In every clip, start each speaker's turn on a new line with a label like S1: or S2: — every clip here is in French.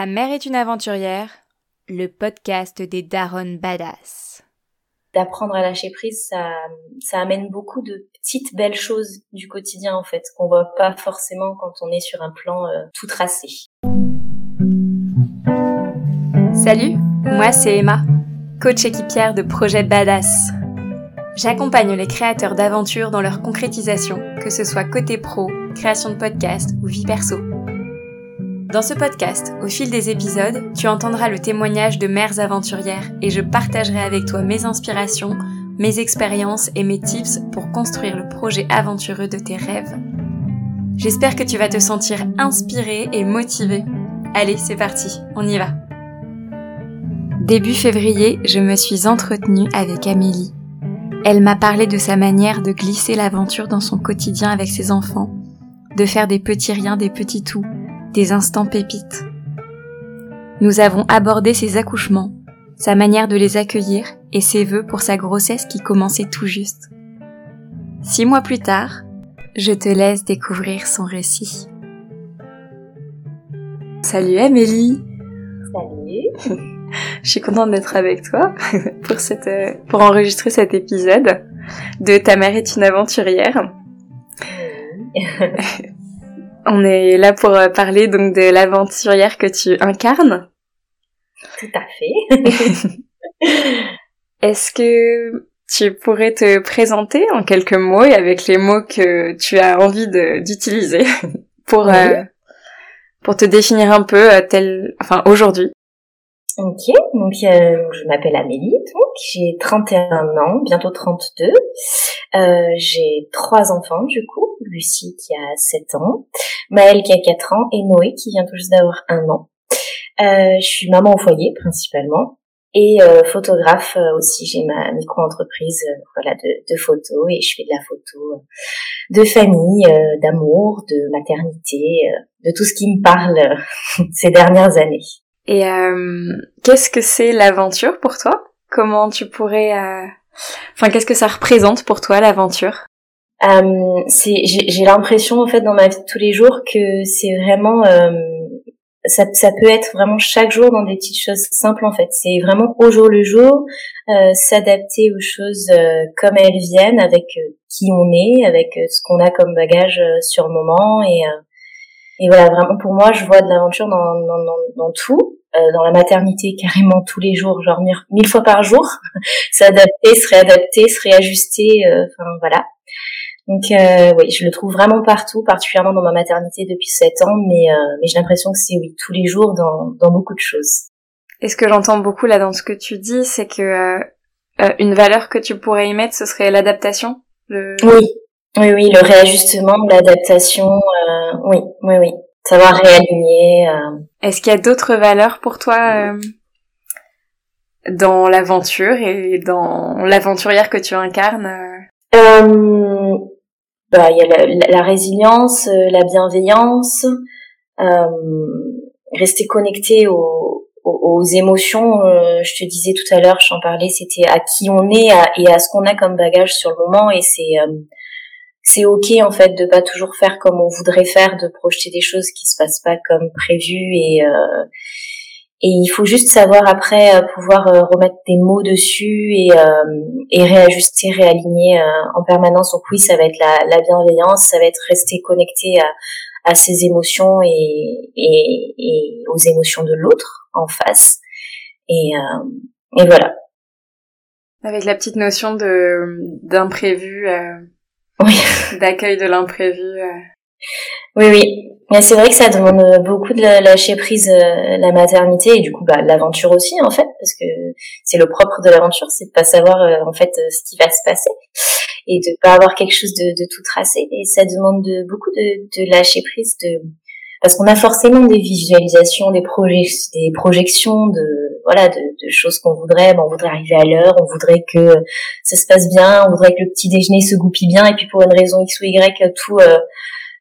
S1: Ta mère est une aventurière, le podcast des Daron Badass.
S2: D'apprendre à lâcher prise, ça, ça amène beaucoup de petites belles choses du quotidien en fait, qu'on voit pas forcément quand on est sur un plan euh, tout tracé.
S1: Salut, moi c'est Emma, coach équipière de projet Badass. J'accompagne les créateurs d'aventures dans leur concrétisation, que ce soit côté pro, création de podcast ou vie perso. Dans ce podcast, au fil des épisodes, tu entendras le témoignage de mères aventurières et je partagerai avec toi mes inspirations, mes expériences et mes tips pour construire le projet aventureux de tes rêves. J'espère que tu vas te sentir inspiré et motivé. Allez, c'est parti, on y va. Début février, je me suis entretenue avec Amélie. Elle m'a parlé de sa manière de glisser l'aventure dans son quotidien avec ses enfants, de faire des petits riens des petits tout, des instants pépites. Nous avons abordé ses accouchements, sa manière de les accueillir et ses vœux pour sa grossesse qui commençait tout juste. Six mois plus tard, je te laisse découvrir son récit. Salut Amélie
S2: Salut
S1: Je suis contente d'être avec toi pour, cette, euh, pour enregistrer cet épisode de Ta mère est une aventurière. On est là pour euh, parler donc de l'aventurière que tu incarnes.
S2: Tout à fait.
S1: Est-ce que tu pourrais te présenter en quelques mots et avec les mots que tu as envie d'utiliser pour euh, pour te définir un peu euh, tel enfin aujourd'hui?
S2: Ok, donc euh, je m'appelle Amélie, donc j'ai 31 ans, bientôt 32. Euh, j'ai trois enfants du coup, Lucie qui a 7 ans, Maëlle qui a 4 ans et Noé qui vient tout juste d'avoir un an. Euh, je suis maman au foyer principalement et euh, photographe euh, aussi. J'ai ma micro-entreprise voilà de, de, photos et je fais de la photo de famille, d'amour, de maternité, de tout ce qui me parle ces dernières années.
S1: Et euh, qu'est-ce que c'est l'aventure pour toi? Comment tu pourrais... Euh... Enfin, qu'est-ce que ça représente pour toi l'aventure?
S2: Euh, J'ai l'impression en fait dans ma vie de tous les jours que c'est vraiment... Euh, ça, ça, peut être vraiment chaque jour dans des petites choses simples en fait. C'est vraiment au jour le jour, euh, s'adapter aux choses euh, comme elles viennent, avec qui on est, avec ce qu'on a comme bagage sur le moment. Et et voilà, vraiment pour moi, je vois de l'aventure dans, dans, dans, tout, euh, dans la maternité carrément tous les jours, genre mille fois par jour, s'adapter, se réadapter, se réajuster, euh, enfin voilà. Donc euh, oui, je le trouve vraiment partout, particulièrement dans ma maternité depuis sept ans, mais, euh, mais j'ai l'impression que c'est oui tous les jours dans, dans beaucoup de choses.
S1: Et ce que j'entends beaucoup là dans ce que tu dis, c'est que euh, une valeur que tu pourrais y mettre, ce serait l'adaptation.
S2: Le... Oui, oui, oui, le réajustement, l'adaptation, euh, oui, oui, oui. Savoir réaligner. Euh.
S1: Est-ce qu'il y a d'autres valeurs pour toi euh, dans l'aventure et dans l'aventurière que tu incarnes
S2: euh, bah, Il y a la, résilience, la bienveillance, rester connecté aux, aux, émotions. je te disais tout à l'heure, j'en parlais, c'était à qui on est et à ce qu'on a comme bagage sur le moment et c'est c'est ok en fait de pas toujours faire comme on voudrait faire, de projeter des choses qui se passent pas comme prévu et euh, et il faut juste savoir après euh, pouvoir euh, remettre des mots dessus et, et réajuster, réaligner en permanence. Donc oui, ça va être la, la bienveillance, ça va être rester connecté à, à ses émotions et, et, et aux émotions de l'autre en face. Et, et voilà.
S1: Avec la petite notion de d'imprévu. Oui. D'accueil de l'imprévu. Euh.
S2: Oui, oui. Mais c'est vrai que ça demande beaucoup de lâcher prise euh, la maternité et du coup bah, l'aventure aussi en fait parce que c'est le propre de l'aventure, c'est de pas savoir euh, en fait ce qui va se passer et de pas avoir quelque chose de, de tout tracé et ça demande de, beaucoup de, de lâcher prise de parce qu'on a forcément des visualisations, des, projets, des projections de voilà de, de choses qu'on voudrait. on voudrait arriver à l'heure, on voudrait que ça se passe bien, on voudrait que le petit déjeuner se goupille bien, et puis pour une raison x ou y, tout euh,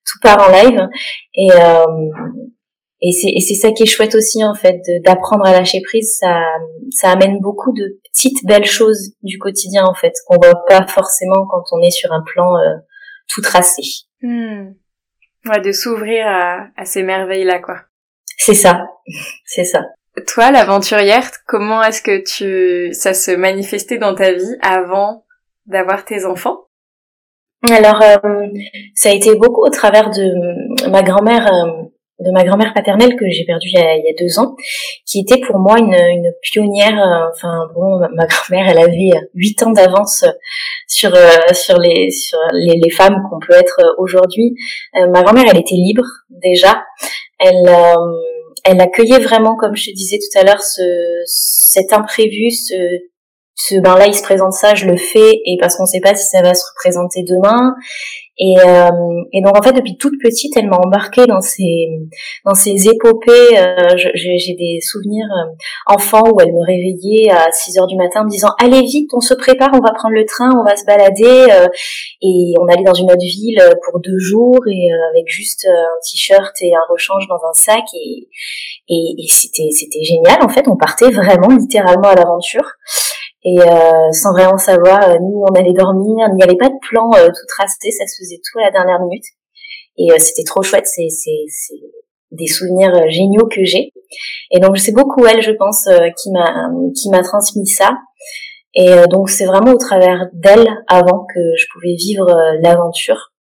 S2: tout part en live. Et euh, et c'est et c'est ça qui est chouette aussi en fait d'apprendre à lâcher prise. Ça ça amène beaucoup de petites belles choses du quotidien en fait qu'on voit pas forcément quand on est sur un plan euh, tout tracé.
S1: Hmm. Ouais, de s'ouvrir à, à ces merveilles-là, quoi.
S2: C'est ça, c'est ça.
S1: Toi, l'aventurière, comment est-ce que tu ça se manifestait dans ta vie avant d'avoir tes enfants?
S2: Alors, euh, ça a été beaucoup au travers de ma grand-mère, euh, de ma grand-mère paternelle que j'ai perdue il, y a deux ans, qui était pour moi une, une pionnière. Euh, enfin, bon, ma grand-mère, elle avait huit ans d'avance sur sur les sur les, femmes qu'on peut être aujourd'hui. ma grand-mère, elle était libre déjà. Elle elle accueillait vraiment, comme je te disais tout à l'heure, ce, cet imprévu, ce, ce ben là il se présente ça, je le fais et parce qu'on sait pas si ça va se représenter demain. Et, euh, et donc en fait depuis toute petite, elle m'a embarquée dans ces dans ces épopées. Euh, J'ai des souvenirs euh, enfants où elle me réveillait à 6 heures du matin me disant allez vite, on se prépare, on va prendre le train, on va se balader. Euh, et on allait dans une autre ville pour deux jours et avec juste un t-shirt et un rechange dans un sac et et, et c'était c'était génial en fait. On partait vraiment littéralement à l'aventure et euh, sans vraiment savoir euh, ni où on allait dormir, il n'y avait pas de plan euh, tout tracé, ça se faisait tout à la dernière minute. Et c'était trop chouette, c'est, c'est, c'est des souvenirs géniaux que j'ai. Et donc c'est beaucoup elle, je pense, qui m'a qui m'a transmis ça. Et donc c'est vraiment au travers d'elle avant que je pouvais vivre l'aventure.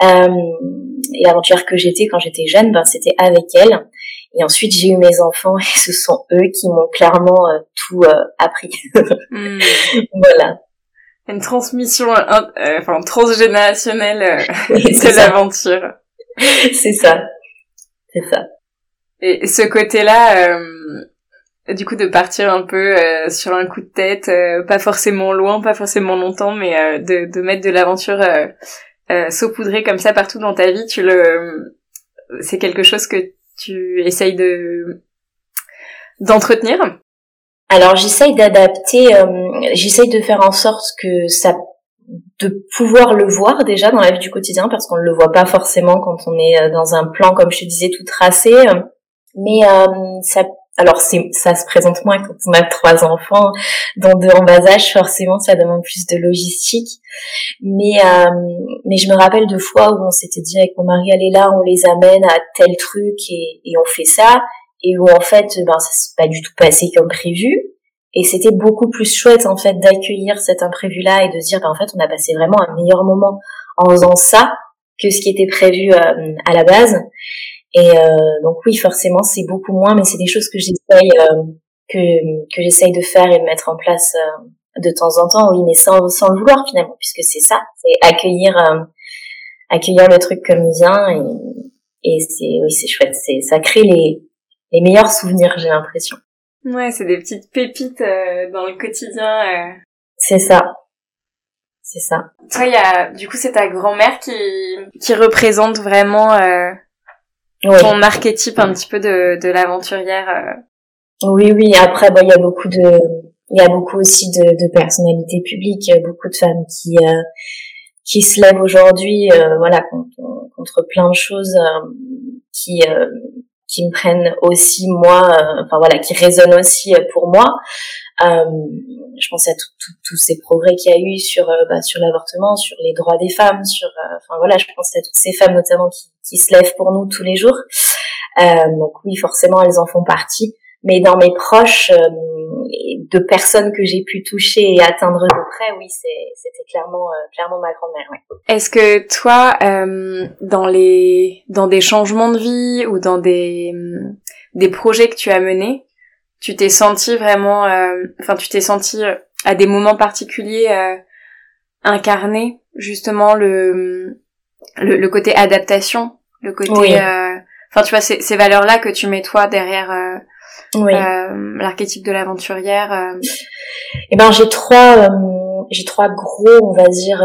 S2: et l'aventure que j'étais quand j'étais jeune, ben c'était avec elle. Et ensuite, j'ai eu mes enfants et ce sont eux qui m'ont clairement euh, tout euh, appris. Hmm. Voilà.
S1: Une transmission euh, enfin, transgénérationnelle de l'aventure.
S2: C'est ça. C'est ça.
S1: Et ce côté-là, du coup, de partir un peu sur un coup de tête, pas forcément loin, pas forcément longtemps, mais de, de mettre de l'aventure saupoudrée comme ça partout dans ta vie, tu le, c'est quelque chose que tu essayes de d'entretenir?
S2: Alors j'essaye d'adapter, euh, j'essaye de faire en sorte que ça de pouvoir le voir déjà dans la vie du quotidien parce qu'on ne le voit pas forcément quand on est euh, dans un plan comme je te disais tout tracé. Mais euh, ça alors ça se présente moins quand on a trois enfants. Dont deux en bas âge forcément ça demande plus de logistique. Mais euh, mais je me rappelle de fois où on s'était dit avec mon mari allez là on les amène à tel truc et, et on fait ça. Et où en fait ben ça s'est pas du tout passé comme prévu. Et c'était beaucoup plus chouette en fait d'accueillir cet imprévu là et de se dire ben en fait on a passé vraiment un meilleur moment en faisant ça que ce qui était prévu euh, à la base et euh, donc oui, forcément, c'est beaucoup moins, mais c'est des choses que j'essaye euh, que que j'essaye de faire et de mettre en place euh, de temps en temps. Oui, mais sans sans le vouloir finalement, puisque c'est ça, c'est accueillir accueillir le truc comme il vient et et c'est oui, c'est chouette. C'est ça crée les les meilleurs souvenirs, j'ai l'impression.
S1: Ouais, c'est des petites pépites dans le quotidien.
S2: C'est ça. C'est ça.
S1: Toi, il y a, du coup, c'est ta grand-mère qui, qui représente vraiment euh, ton archétype un petit peu de, de l'aventurière. Euh.
S2: Oui, oui. Après, il y a beaucoup de, il y a beaucoup aussi de, de personnalités publiques, beaucoup de femmes qui euh, qui se lèvent aujourd'hui, euh, voilà, contre, contre, plein de choses qui qui me prennent aussi moi, enfin voilà, qui résonnent aussi pour moi. Euh, je pense à tous ces progrès qu'il y a eu sur euh, bah, sur l'avortement, sur les droits des femmes, sur euh, enfin voilà, je pense à toutes ces femmes notamment qui, qui se lèvent pour nous tous les jours. donc oui, forcément, elles en font partie. Mais dans mes proches, de personnes que j'ai pu toucher et atteindre de près, oui, c'était clairement clairement ma grand-mère.
S1: Est-ce que toi, dans les dans des changements de vie ou dans des des projets que tu as menés, tu t'es senti vraiment, euh, enfin tu t'es senti euh, à des moments particuliers euh, incarner justement le, le, côté adaptation, le côté, enfin tu vois ces, ces valeurs là que tu mets toi derrière oui. l'archétype de l'aventurière.
S2: Eh ben j'ai trois j'ai trois gros on va dire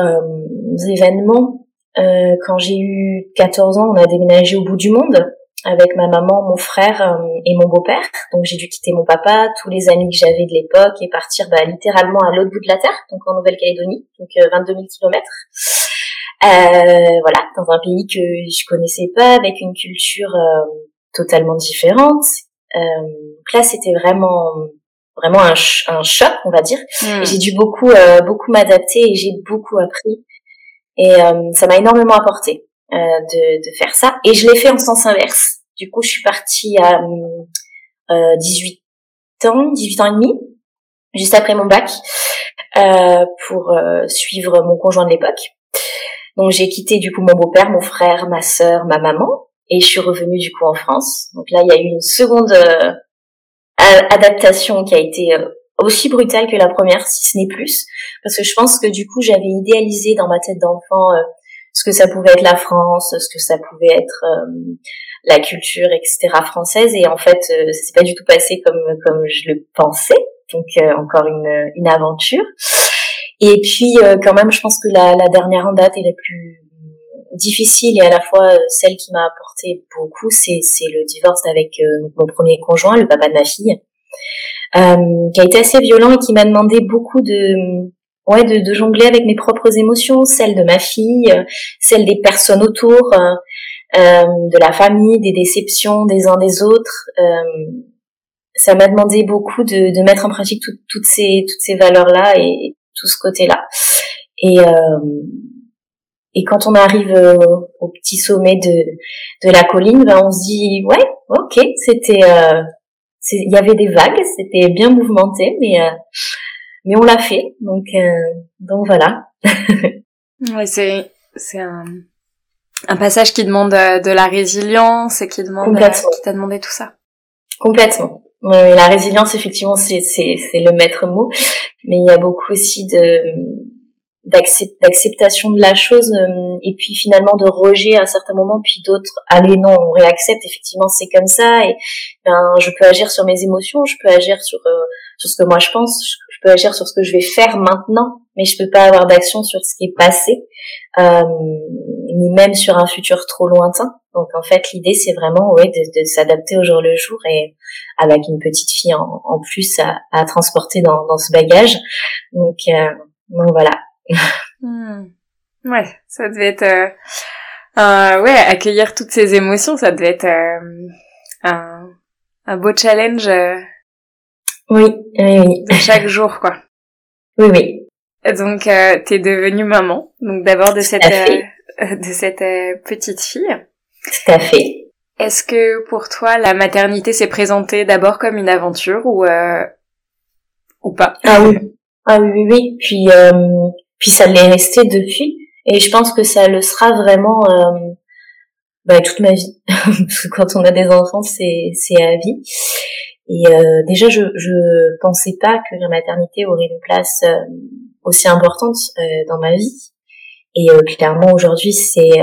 S2: événements. quand j'ai eu 14 ans, on a déménagé au bout du monde avec ma maman, mon frère euh, et mon beau-père. Donc j'ai dû quitter mon papa, tous les amis que j'avais de l'époque et partir bah, littéralement à l'autre bout de la terre, donc en Nouvelle-Calédonie, donc 22 000 kilomètres. Euh, voilà, dans un pays que je connaissais pas, avec une culture euh, totalement différente. Euh, donc là, c'était vraiment vraiment un, un, choc, on va dire. Hmm. J'ai dû beaucoup beaucoup m'adapter et j'ai beaucoup appris. Et ça m'a énormément apporté. Euh, de, de, faire ça. Et je l'ai fait en sens inverse. Du coup, je suis partie à 18 ans, 18 ans et demi, juste après mon bac, pour suivre mon conjoint de l'époque. Donc j'ai quitté du coup mon beau-père, mon frère, ma sœur, ma maman, et je suis revenue du coup en France. Donc là, il y a eu une seconde adaptation qui a été aussi brutale que la première, si ce n'est plus, parce que je pense que du coup j'avais idéalisé dans ma tête d'enfant euh, ce que ça pouvait être la France, ce que ça pouvait être euh, la culture, etc. française, et en fait euh, ça s'est pas du tout passé comme comme je le pensais, donc encore une une aventure. Et puis quand même, je pense que la, la dernière en date est la plus difficile et à la fois celle qui m'a apporté beaucoup, c'est le divorce avec mon premier conjoint, le papa de ma fille. Euh, qui a été assez violent et qui m'a demandé beaucoup de ouais de, de, jongler avec mes propres émotions, celles de ma fille, celles des personnes autour, euh, euh, de la famille, des déceptions des uns des autres. Euh, ça m'a demandé beaucoup de, de, mettre en pratique toutes ces toutes ces valeurs là et tout ce côté là. Et et quand on arrive au petit sommet de de la colline, ben on se dit ouais ok c'était il y avait des vagues, c'était bien mouvementé, mais euh, mais on l'a fait, donc euh, donc voilà.
S1: oui, c'est c'est un un passage qui demande euh, de la résilience et qui demande qui t'a demandé tout ça.
S2: Complètement. La résilience, effectivement, c'est le maître mot, mais il y a beaucoup aussi de d'acceptation de la chose euh, et puis finalement de rejet à certains moments puis d'autres allez non on réaccepte effectivement c'est comme ça et ben je peux agir sur mes émotions je peux agir sur euh, sur ce que moi je pense je peux agir sur ce que je vais faire maintenant mais je peux pas avoir d'action sur ce qui est passé. Euh, ni même sur un futur trop lointain donc en fait l'idée c'est vraiment ouais de, de s'adapter au jour le jour et avec une petite fille en, en plus à, à transporter dans, dans ce bagage donc euh, donc voilà
S1: Hmm. Ouais, ça devait être... Euh, euh, ouais, accueillir toutes ces émotions, ça devait être euh, un, un beau challenge. Euh,
S2: oui, oui, oui.
S1: chaque jour, quoi.
S2: Oui, oui.
S1: Donc, euh, t'es devenue maman. Donc, d'abord de cette de cette petite fille.
S2: Tout à fait.
S1: Est-ce que pour toi, la maternité s'est présentée d'abord comme une aventure ou ou pas?
S2: Ah oui, ah oui, oui, oui. Puis puis ça l'est resté depuis. Et je pense que ça le sera vraiment euh, bah, toute ma vie. Parce que quand on a des enfants, c'est c'est à vie. Et euh, déjà, je je pensais pas que la maternité aurait une place euh, aussi importante euh, dans ma vie. Et euh, clairement, aujourd'hui, c'est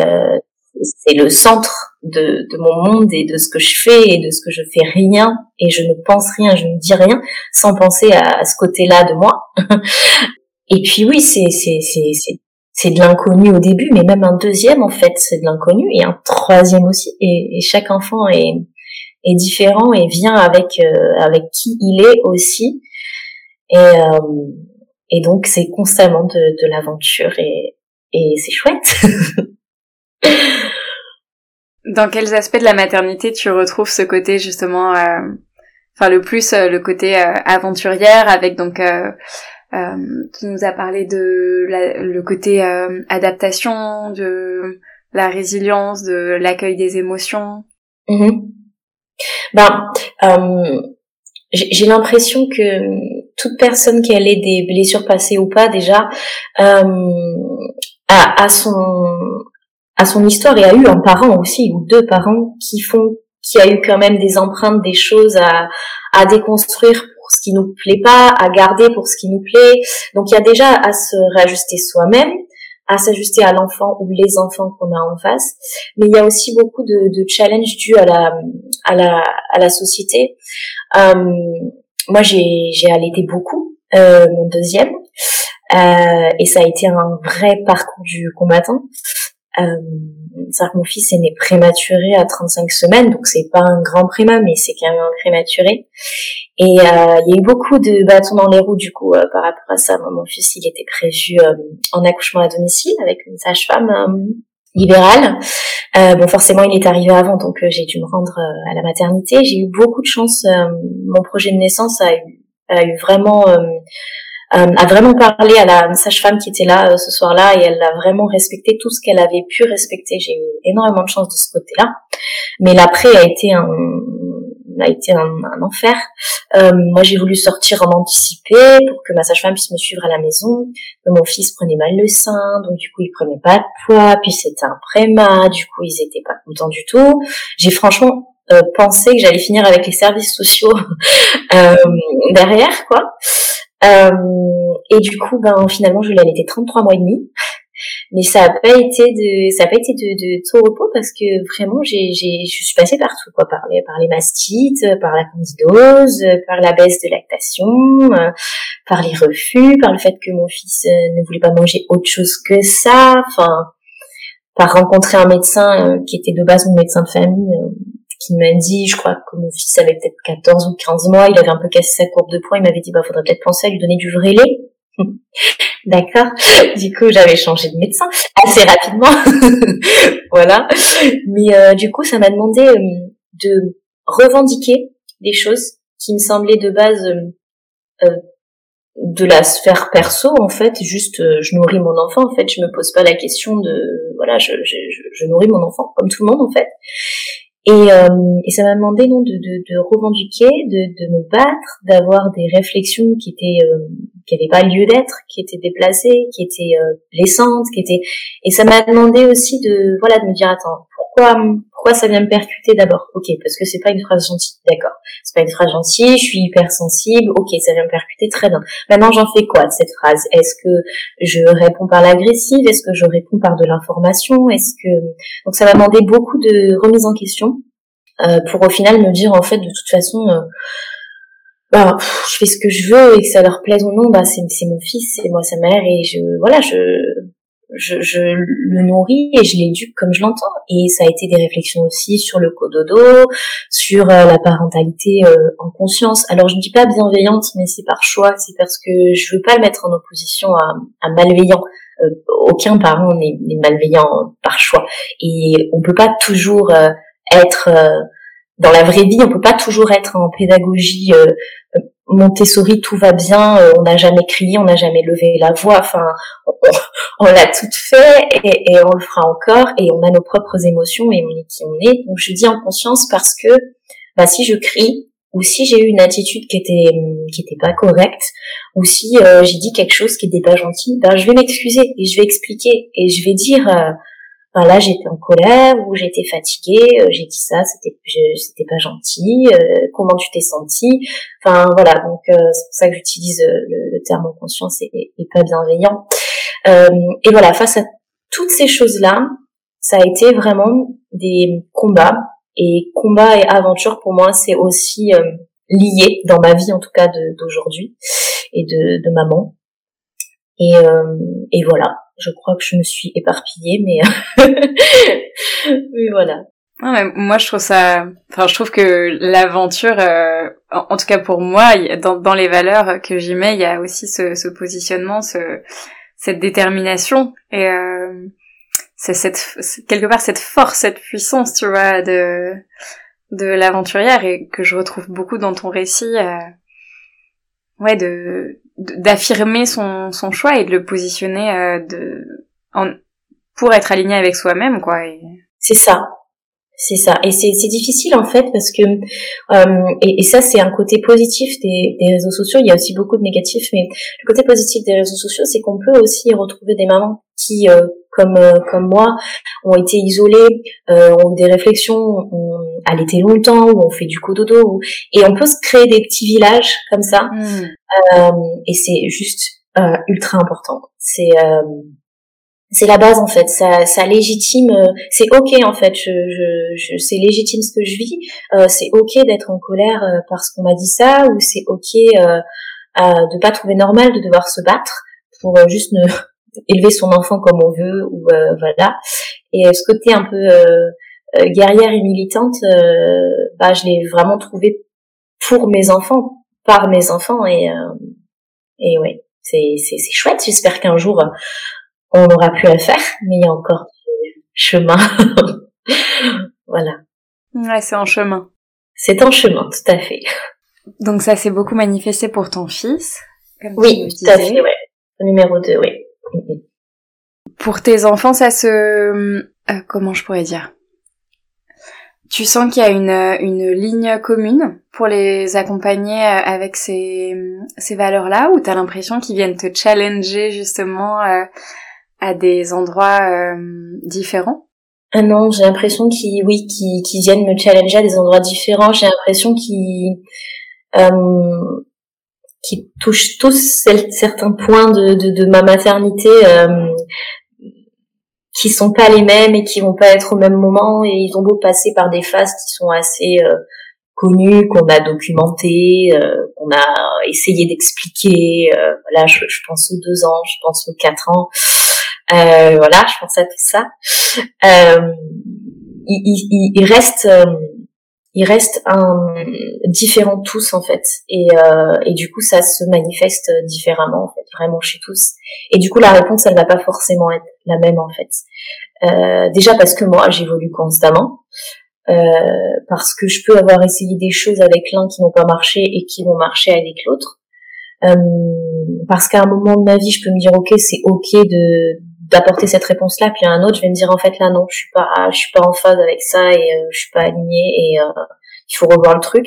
S2: c'est le centre de, de mon monde et de ce que je fais et de ce que je fais rien et je ne pense rien, je ne dis rien sans penser à, à ce côté-là de moi. Et puis oui, c'est c'est c'est c'est c'est de l'inconnu au début, mais même un deuxième en fait, c'est de l'inconnu et un troisième aussi. Et, et, chaque enfant est est différent et vient avec euh, avec qui il est aussi. Et euh, et donc c'est constamment de de l'aventure et et c'est chouette.
S1: Dans quels aspects de la maternité tu retrouves ce côté justement, euh, enfin le plus le côté aventurière avec donc euh, tu nous as parlé de le côté euh, adaptation, de la résilience, de l'accueil des émotions?
S2: Mm-hmm. Ben, euh, j'ai l'impression que toute personne qui a des blessures passées ou pas déjà a, a, son a son histoire et a eu un parent aussi ou deux parents qui font qui a eu quand même des empreintes des choses à à déconstruire pour ce qui nous plaît pas, à garder pour ce qui nous plaît. Donc il y a déjà à se réajuster soi-même, à s'ajuster à l'enfant ou les enfants qu'on a en face. Mais il y a aussi beaucoup de, de challenges dus à la à la à la société. Euh, moi j'ai j'ai allaité beaucoup euh, mon deuxième et ça a été un vrai parcours du combattant. Euh, ça mon fils est né prématuré à 35 semaines, donc c'est pas un grand préma, mais c'est quand même un prématuré. Et euh, il y a eu beaucoup de bâtons dans les roues du coup euh, par rapport à ça. mon fils, il était prévu euh, en accouchement à domicile avec une sage-femme libérale. bon, forcément, il est arrivé avant, donc j'ai dû me rendre à la maternité. J'ai eu beaucoup de chance. mon projet de naissance a eu, a eu vraiment a vraiment parlé à la sage-femme qui était là ce soir-là et elle a vraiment respecté tout ce qu'elle avait pu respecter. J'ai eu énormément de chance de ce côté-là, mais l'après a été un a été un, enfer. Euh, moi, j'ai voulu sortir en anticipé pour que ma sage-femme puisse me suivre à la maison. mon fils prenait mal le sein, donc du coup, il prenait pas de poids. Puis c'était un prémat, du coup, ils étaient pas contents du tout. J'ai franchement euh, pensé que j'allais finir avec les services sociaux euh, derrière, quoi. Euh, et du coup, ben finalement, je l'ai allaité 33 mois et demi. Mais ça a pas été de ça a pas été de, de tout repos parce que vraiment j'ai j'ai je suis passée partout quoi par les par les mastites par la candidose par la baisse de lactation euh, par les refus par le fait que mon fils euh, ne voulait pas manger autre chose que ça enfin par rencontrer un médecin qui était de base mon médecin de famille qui m'a dit, je crois que mon fils avait peut-être 14 ou 15 mois, il avait un peu cassé sa courbe de poids, il m'avait dit, bah, faudrait peut-être penser à lui donner du vrai lait. D'accord. Du coup, j'avais changé de médecin assez rapidement. voilà. Mais euh, du coup, ça m'a demandé euh, de revendiquer des choses qui me semblaient de base euh, de la sphère perso en fait. Juste, je nourris mon enfant. En fait, je me pose pas la question de voilà, je, nourris mon enfant comme tout le monde en fait. Et, euh, et ça m'a demandé non de, de, revendiquer, de, de, me battre, d'avoir des réflexions qui étaient euh, qui n'avaient pas lieu d'être, qui étaient déplacées, qui étaient euh, blessantes, qui étaient. Et ça m'a demandé aussi de voilà de me dire attends pourquoi pourquoi ça vient me percuter d'abord Ok, parce que c'est pas une phrase gentille, d'accord. C'est pas une phrase gentille, je suis hypersensible, ok, ça vient me percuter, très bien. Maintenant, j'en fais quoi de cette phrase? Est-ce que je réponds par l'agressive? Est-ce que je réponds par de l'information? Est-ce que donc ça m'a demandé beaucoup de remise en question euh, pour au final me dire en fait de toute façon. Euh, bah, je fais ce que je veux et que ça leur plaise ou non, bah c'est mon fils, c'est moi sa mère et je voilà je je, je le nourris et je l'éduque comme je l'entends. Et ça a été des réflexions aussi sur le cododo, sur euh, la parentalité euh, en conscience. Alors je ne dis pas bienveillante, mais c'est par choix, c'est parce que je veux pas le mettre en opposition à, à malveillant. Euh, aucun parent n'est malveillant par choix. Et on peut pas toujours être dans la vraie vie, on peut pas toujours être en pédagogie Montessori, tout va bien, euh, on n'a jamais crié, on n'a jamais levé la voix, enfin, on, l'a tout fait et, on le fera encore et on a nos propres émotions et on est qui on est. Donc je dis en conscience parce que bah, si je crie ou si j'ai eu une attitude qui était qui était pas correcte ou si euh, j'ai dit quelque chose qui n'était pas gentil, ben je vais m'excuser et je vais expliquer et je vais dire euh, Enfin, là, j'étais en colère ou j'étais fatiguée, euh, j'ai dit ça, c'était c'était pas gentil. Euh, comment tu t'es senti Enfin voilà, donc euh, c'est pour ça que j'utilise le, terme en conscience et, pas bienveillant. et voilà, face à toutes ces choses-là, ça a été vraiment des combats. Et combat et aventure pour moi, c'est aussi lié dans ma vie en tout cas d'aujourd'hui et de, de maman. Et, et voilà je crois que je me suis éparpillée, mais, mais voilà.
S1: moi, je trouve ça. Enfin, je trouve que l'aventure, euh, en, tout cas pour moi, dans, les valeurs que j'y mets, il y a aussi ce, ce positionnement, ce, cette détermination et euh, c'est cette quelque part cette force, cette puissance, tu vois, de de l'aventurière et que je retrouve beaucoup dans ton récit. Euh, ouais, de d'affirmer son, son choix et de le positionner euh, de en, pour être aligné avec soi-même quoi
S2: c'est ça. C'est ça. Et c'est c'est difficile en fait parce que euh, et, et, ça c'est un côté positif des, des réseaux sociaux. Il y a aussi beaucoup de négatifs mais le côté positif des réseaux sociaux c'est qu'on peut aussi retrouver des mamans qui euh, comme euh, comme moi ont été isolées euh, ont des réflexions allaité longtemps ou on fait du cododo et on peut se créer des petits villages comme ça hmm. Euh, et c'est juste euh, ultra important. C'est euh, c'est la base en fait. Ça, ça légitime. c'est ok en fait. Je, je, je c'est légitime ce que je vis. c'est ok d'être en colère parce qu'on m'a dit ça, ou c'est ok euh, de pas trouver normal de devoir se battre pour juste ne élever son enfant comme on veut ou voilà. Et ce côté un peu guerrière et militante, bah je l'ai vraiment trouvé pour mes enfants par mes enfants et euh, et ouais, c'est c'est c'est chouette. J'espère qu'un jour on aura pu le faire, mais il y a encore du chemin. voilà.
S1: Ouais, c'est en chemin.
S2: C'est en chemin, tout à fait.
S1: Donc ça s'est beaucoup manifesté pour ton fils.
S2: Comme oui, tout à fait, ouais. Numéro 2, oui.
S1: Pour tes enfants, ça se... Euh, comment je pourrais dire? Tu sens qu'il y a une, une ligne commune pour les accompagner euh, avec ces, ces valeurs-là ou t'as l'impression qu'ils viennent te challenger justement euh, à des endroits différents?
S2: Ah non, j'ai l'impression qu'ils, oui, qu'ils, viennent me challenger à des endroits différents. J'ai l'impression qu'ils, euh, qui touchent tous certains points de, de, de ma maternité euh, qui sont pas les mêmes et qui vont pas être au même moment. Et ils ont beau passer par des phases qui sont assez euh, connues qu'on a documentées euh, qu'on a essayé d'expliquer euh, voilà je, je, pense aux deux ans je pense aux quatre ans. Euh, voilà je pense à tout ça. Il, il, il, reste ils restent un, différents tous en fait. Et, euh, et du coup ça se manifeste différemment en fait vraiment chez tous. Et du coup la réponse elle va pas forcément être la même en fait. Euh, déjà parce que moi j'évolue constamment. Euh, parce que je peux avoir essayé des choses avec l'un qui n'ont pas marché et qui vont marcher avec l'autre. Euh, parce qu'à un moment de ma vie je peux me dire ok c'est ok de d'apporter cette réponse là puis à un autre je vais me dire en fait là non je suis pas je suis pas en phase avec ça et euh, je suis pas alignée et euh, il faut revoir le truc.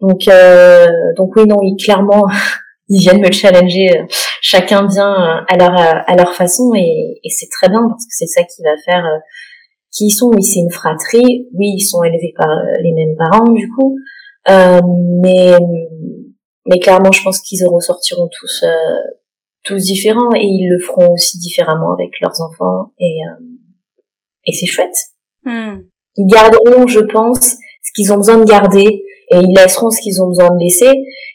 S2: Donc euh, donc oui non ils clairement ils viennent me challenger chacun vient à leur à leur façon et, et c'est très bien parce que c'est ça qui va faire qui ils sont. Oui c'est une fratrie. Oui ils sont élevés par les mêmes parents du coup. Mais mais clairement je pense qu'ils ressortiront tous tous différents et ils le feront aussi différemment avec leurs enfants et euh, et c'est chouette. Hmm. Ils garderont, je pense, ce qu'ils ont besoin de garder et ils laisseront ce qu'ils ont besoin de laisser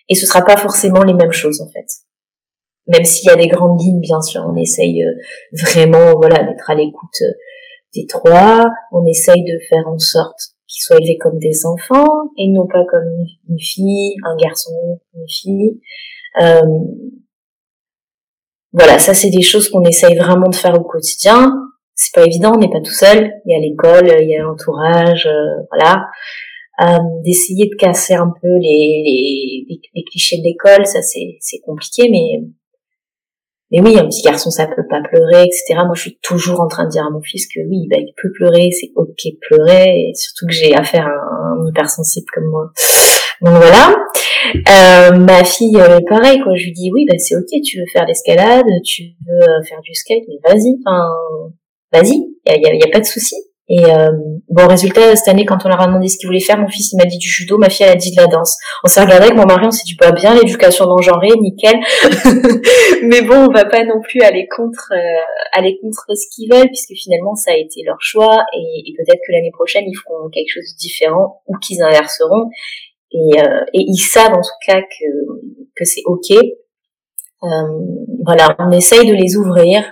S2: et ce sera pas forcément les mêmes choses en fait. Même s'il y a des grandes lignes, bien sûr, on essaye euh, vraiment, voilà, d'être à l'écoute euh, des trois. On essaye de faire en sorte qu'ils soient élevés comme des enfants et non pas comme une fille, un garçon, une fille. Euh, voilà, ça c'est des choses qu'on essaye vraiment de faire au quotidien. C'est pas évident, on n'est pas tout seul. Il y a l'école, il y a l'entourage, euh, voilà. Euh, d'essayer de casser un peu les, les, clichés de l'école, ça c'est, c'est compliqué, mais mais oui, un petit garçon ça peut pas pleurer, etc. Moi je suis toujours en train de dire à mon fils que oui, bah, il peut pleurer, c'est ok de pleurer, et surtout que j'ai affaire à un hypersensible comme moi. Donc voilà. Euh, ma fille, euh, pareil, quoi. Je lui dis oui, bah c'est ok, tu veux faire l'escalade, tu veux euh, faire du skate, mais vas-y, enfin, vas-y, a, y, a, pas de souci. Et euh, bon, résultat, cette année, quand on leur a demandé ce qu'il voulait faire, mon fils il m'a dit du judo, ma fille elle a dit de la danse. On s'est regardé avec mon mari, on s'est dit pas bien, l'éducation non nickel. mais bon, on va pas non plus aller contre, aller contre ce qu'ils veulent, puisque finalement ça a été leur choix, et peut-être que l'année prochaine ils feront quelque chose de différent ou qu'ils inverseront. Et, euh, et ils savent en tout cas que, que c'est ok. Euh, voilà, on essaye de les ouvrir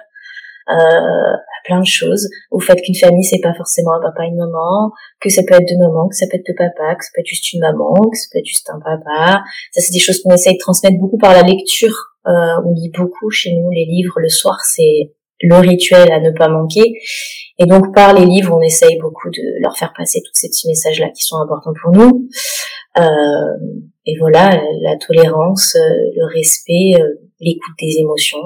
S2: euh, à plein de choses, au fait qu'une famille c'est pas forcément un papa et une maman, que ça peut être deux mamans, que ça peut être deux papas, que ça peut être juste une maman, que ça peut être juste un papa. Ça c'est des choses qu'on essaye de transmettre beaucoup par la lecture. Euh, on lit beaucoup chez nous les livres le soir, c'est le rituel à ne pas manquer. Et donc par les livres, on essaye beaucoup de leur faire passer tous ces petits messages-là qui sont importants pour nous. Euh, et voilà, la tolérance, euh, le respect, euh, l'écoute des émotions.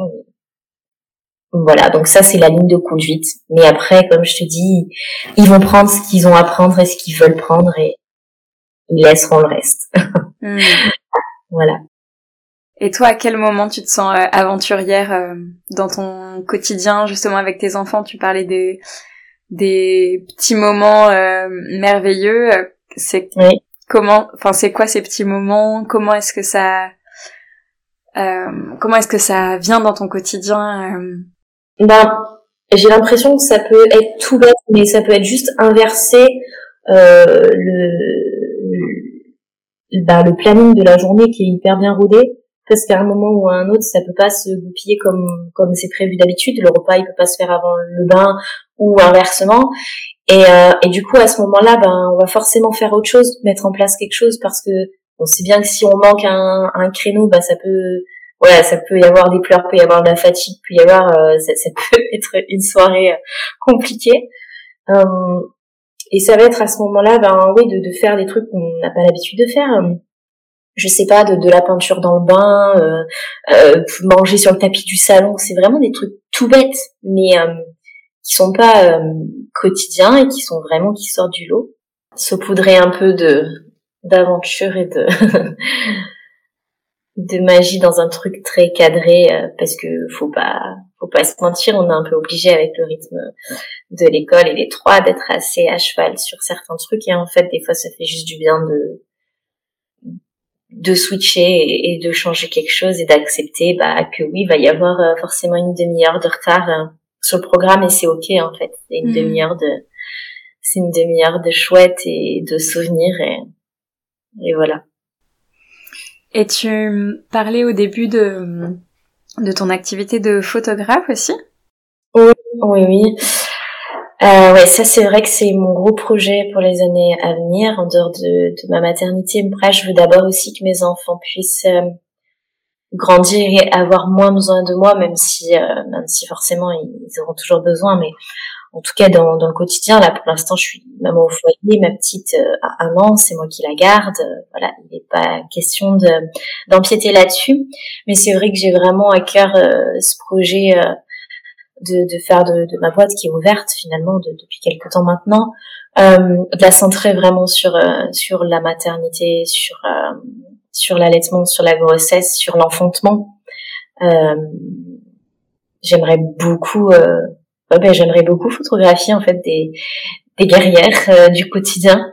S2: Voilà, donc ça c'est la ligne de conduite. Mais après, comme je te dis, ils vont prendre ce qu'ils ont à prendre et ce qu'ils veulent prendre et ils laisseront le reste. Hmm. Voilà.
S1: Et toi, à quel moment tu te sens aventurière dans ton quotidien, justement avec tes enfants? Tu parlais des des petits moments merveilleux. C'est oui. Comment, enfin, c'est quoi ces petits moments? Comment est-ce que ça, euh, comment est-ce que ça vient dans ton quotidien euh?
S2: Ben, j'ai l'impression que ça peut être tout bête, mais ça peut être juste inverser euh, le, le, ben, le planning de la journée qui est hyper bien rodé parce qu'à un moment ou à un autre, ça peut pas se goupiller comme comme c'est prévu d'habitude. Le repas, il peut pas se faire avant le bain ou inversement. Et, euh, et du coup, à ce moment-là, ben, on va forcément faire autre chose, mettre en place quelque chose, parce que on sait bien que si on manque un, un créneau, ben, ça peut, voilà, ça peut y avoir des pleurs, peut y avoir de la fatigue, peut y avoir, euh, ça, ça, peut être une soirée euh, compliquée. Euh, et ça va être à ce moment-là, ben oui, de, de faire des trucs qu'on n'a pas l'habitude de faire je sais pas, de, de la peinture dans le bain, euh, euh, manger sur le tapis du salon. C'est vraiment des trucs tout bêtes, mais euh, qui sont pas euh, quotidiens et qui sont vraiment qui sortent du lot. Saupoudrer un peu de d'aventure et de de magie dans un truc très cadré euh, parce que faut pas faut pas se mentir on est un peu obligé avec le rythme de l'école et les trois d'être assez à cheval sur certains trucs et en fait des fois ça fait juste du bien de de switcher et, de changer quelque chose et d'accepter bah que oui il va y avoir euh, forcément une demi-heure de retard euh, sur le programme et c'est ok en fait c'est une mmh. demi-heure de c'est une demi-heure de chouette et de souvenirs et et voilà
S1: et tu parlais au début de, de ton activité de photographe aussi?
S2: Oui, oui, oui. Euh, ouais, ça c'est vrai que c'est mon gros projet pour les années à venir. En dehors de, de ma maternité, après, je veux d'abord aussi que mes enfants puissent euh, grandir et avoir moins besoin de moi, même si, euh, même si forcément ils auront toujours besoin, mais en tout cas dans, dans le quotidien. Là, pour l'instant, je suis maman au foyer. Ma petite euh, a un an, c'est moi qui la garde. voilà, il n'est pas question de d'empiéter là-dessus. Mais c'est vrai que j'ai vraiment à cœur euh, ce projet euh, de, de faire de, de, ma boîte qui est ouverte finalement depuis quelques temps maintenant, de la centrer vraiment sur sur la maternité, sur sur l'allaitement, sur la grossesse, sur l'enfantement. J'aimerais beaucoup ben, j'aimerais beaucoup photographier en fait des, des guerrières euh, du quotidien.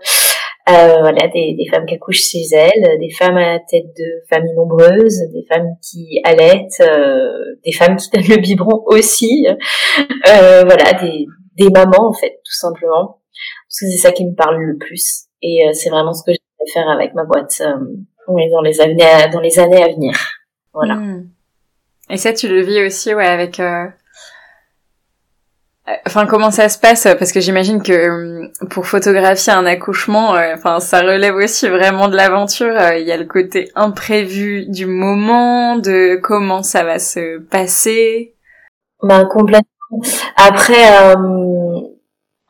S2: Euh, voilà, des, des, femmes qui accouchent chez elles, des femmes à la tête de familles nombreuses, des femmes qui allaitent, euh, des femmes qui donnent le biberon aussi. Euh, voilà, des, des mamans en fait, tout simplement. Parce que c'est ça qui me parle le plus. Et euh, c'est vraiment ce que je vais faire avec ma boîte dans les années dans les années à venir. Voilà. Hmm.
S1: Et ça, tu le vis aussi, ouais, avec Enfin, comment ça se passe? Parce que j'imagine que euh, pour photographier un accouchement, euh, enfin, ça relève aussi vraiment de l'aventure. Euh, il y a le côté imprévu du moment, de comment ça va se passer.
S2: Ben complètement. Après,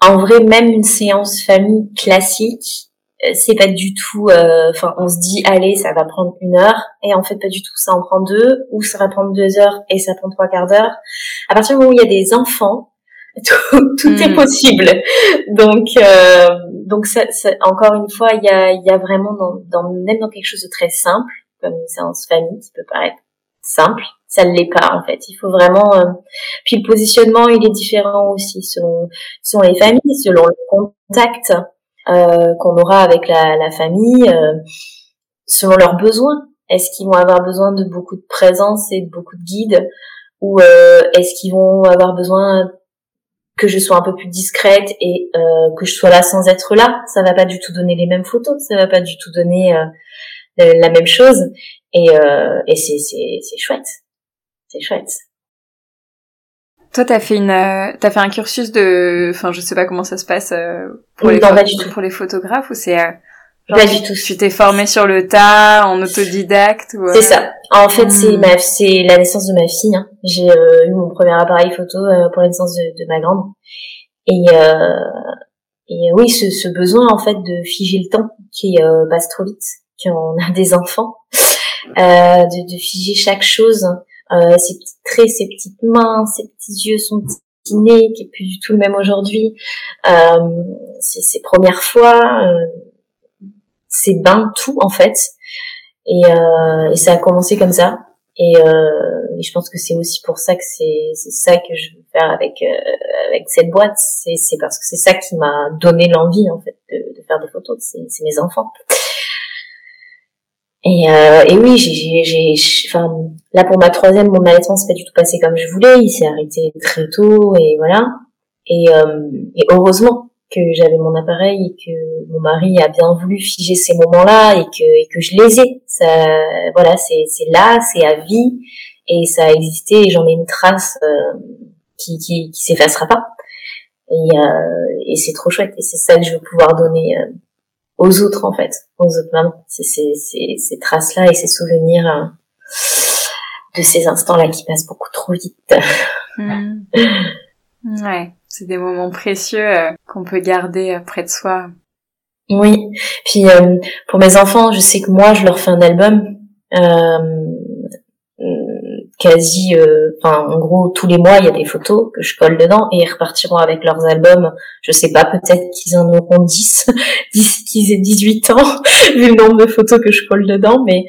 S2: en vrai, même une séance famille classique, c'est pas du tout. Enfin, on se dit, allez, ça va prendre une heure, et en fait, pas du tout. Ça en prend deux, ou ça va prendre deux heures et ça prend trois quarts d'heure. À partir du moment où il y a des enfants tout, est hmm. possible. Donc, euh, donc ça, ça, encore une fois, il y a, y a vraiment dans, dans, même dans quelque chose de très simple, comme une séance famille qui peut paraître simple, ça ne l'est pas en fait. Il faut vraiment. Euh, puis le positionnement, il est différent aussi selon, selon les familles, selon le contact euh, qu'on aura avec la, la famille, euh, selon leurs besoins. Est-ce qu'ils vont avoir besoin de beaucoup de présence et de beaucoup de guides? Ou euh, est-ce qu'ils vont avoir besoin que je sois un peu plus discrète et euh, que je sois là sans être là, ça va pas du tout donner les mêmes photos, ça va pas du tout donner euh, la même chose. Et, euh, et c'est chouette, c'est chouette.
S1: Toi, t'as fait une, euh, t'as fait un cursus de, enfin, je sais pas comment ça se passe euh, pour les, pour les photographes ou c'est
S2: Genre, pas du tout.
S1: Tu t'es formée sur le tas, en autodidacte ou...
S2: C'est ça. En fait, c'est hmm. ma, c'est la naissance de ma fille. Hein. J'ai euh, eu mon premier appareil photo euh, pour la naissance de, de ma grande. Et, euh, et oui, ce, ce, besoin en fait de figer le temps qui euh, passe trop vite quand on a des enfants, de, de, figer chaque chose, ses petits traits, ses petites mains, ses petits yeux, son petit qui est plus du tout le même aujourd'hui, ses, ses premières fois c'est bains, tout en fait. Et, euh, et, ça a commencé comme ça. Et, euh, et je pense que c'est aussi pour ça que c'est ça que je veux faire avec euh, avec cette boîte. C'est parce que c'est ça qui m'a donné l'envie en fait de, de faire des photos. C'est mes enfants. Et, euh, et oui, j'ai, j'ai, enfin, là pour ma troisième, mon allaitement s'est pas du tout passé comme je voulais. Il s'est arrêté très tôt et voilà. Et, euh, et heureusement, que j'avais mon appareil et que mon mari a bien voulu figer ces moments-là et que, et que je les ai. Ça, voilà, c'est, c'est là, c'est à vie et ça a existé et j'en ai une trace euh, qui, qui, qui s'effacera pas. Et, euh, et c'est trop chouette et c'est ça que je veux pouvoir donner euh, aux autres en fait, aux autres mamans. C'est, c'est ces traces-là et ces souvenirs euh, de ces instants-là qui passent beaucoup trop vite.
S1: Mmh. Ouais c'est des moments précieux euh, qu'on peut garder euh, près de soi.
S2: Oui. Puis pour mes enfants, je sais que moi, je leur fais un album. Quasi, enfin en gros tous les mois il y a des photos que je colle dedans et ils repartiront avec leurs albums. Je sais pas, peut-être qu'ils en auront 10, 10 qu'ils aient 18 ans vu le nombre de photos que je colle dedans, mais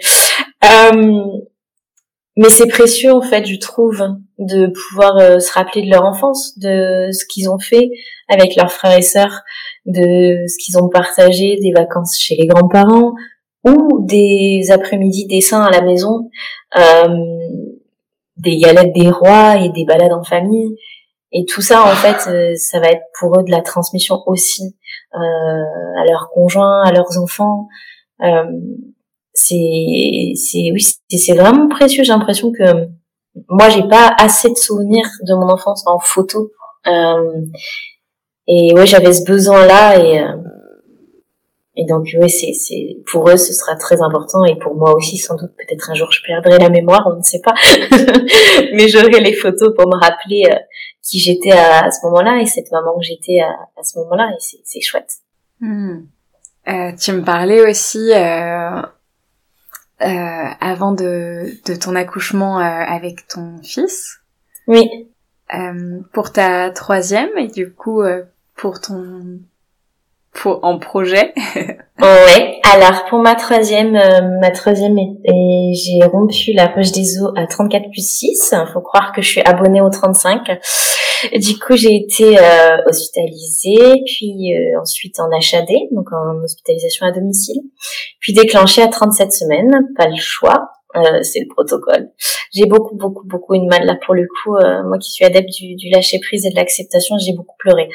S2: mais c'est précieux en fait, je trouve, de pouvoir euh, se rappeler de leur enfance, de ce qu'ils ont fait avec leurs frères et sœurs, de ce qu'ils ont partagé, des vacances chez les grands-parents ou des après-midi dessins à la maison, euh, des galettes des rois et des balades en famille. Et tout ça, en fait, euh, ça va être pour eux de la transmission aussi à leurs conjoints, à leurs enfants. C'est c'est oui c'est vraiment précieux. J'ai l'impression que moi j'ai pas assez de souvenirs de mon enfance en photo. Euh, et ouais j'avais ce besoin là et euh, et donc oui c'est c'est pour eux ce sera très important et pour moi aussi sans doute peut-être un jour je perdrai la mémoire on ne sait pas mais j'aurai les photos pour me rappeler euh, qui j'étais à, ce moment-là et cette maman que j'étais à, à ce moment-là et c'est c'est chouette
S1: hmm. euh, tu me parlais aussi euh, euh, avant de, de ton accouchement avec ton fils.
S2: Oui.
S1: Pour ta troisième et du coup pour ton en projet.
S2: ouais. Alors pour ma troisième, ma troisième et j'ai rompu la poche des os à 34 plus 6. Faut croire que je suis abonnée au 35. Du coup, j'ai été euh, hospitalisée, puis euh, ensuite en HAD, donc en hospitalisation à domicile, puis déclenchée à 37 semaines, pas le choix, euh, c'est le protocole. J'ai beaucoup, beaucoup, beaucoup une mal là pour le coup. moi qui suis adepte du lâcher prise et de l'acceptation, j'ai beaucoup pleuré.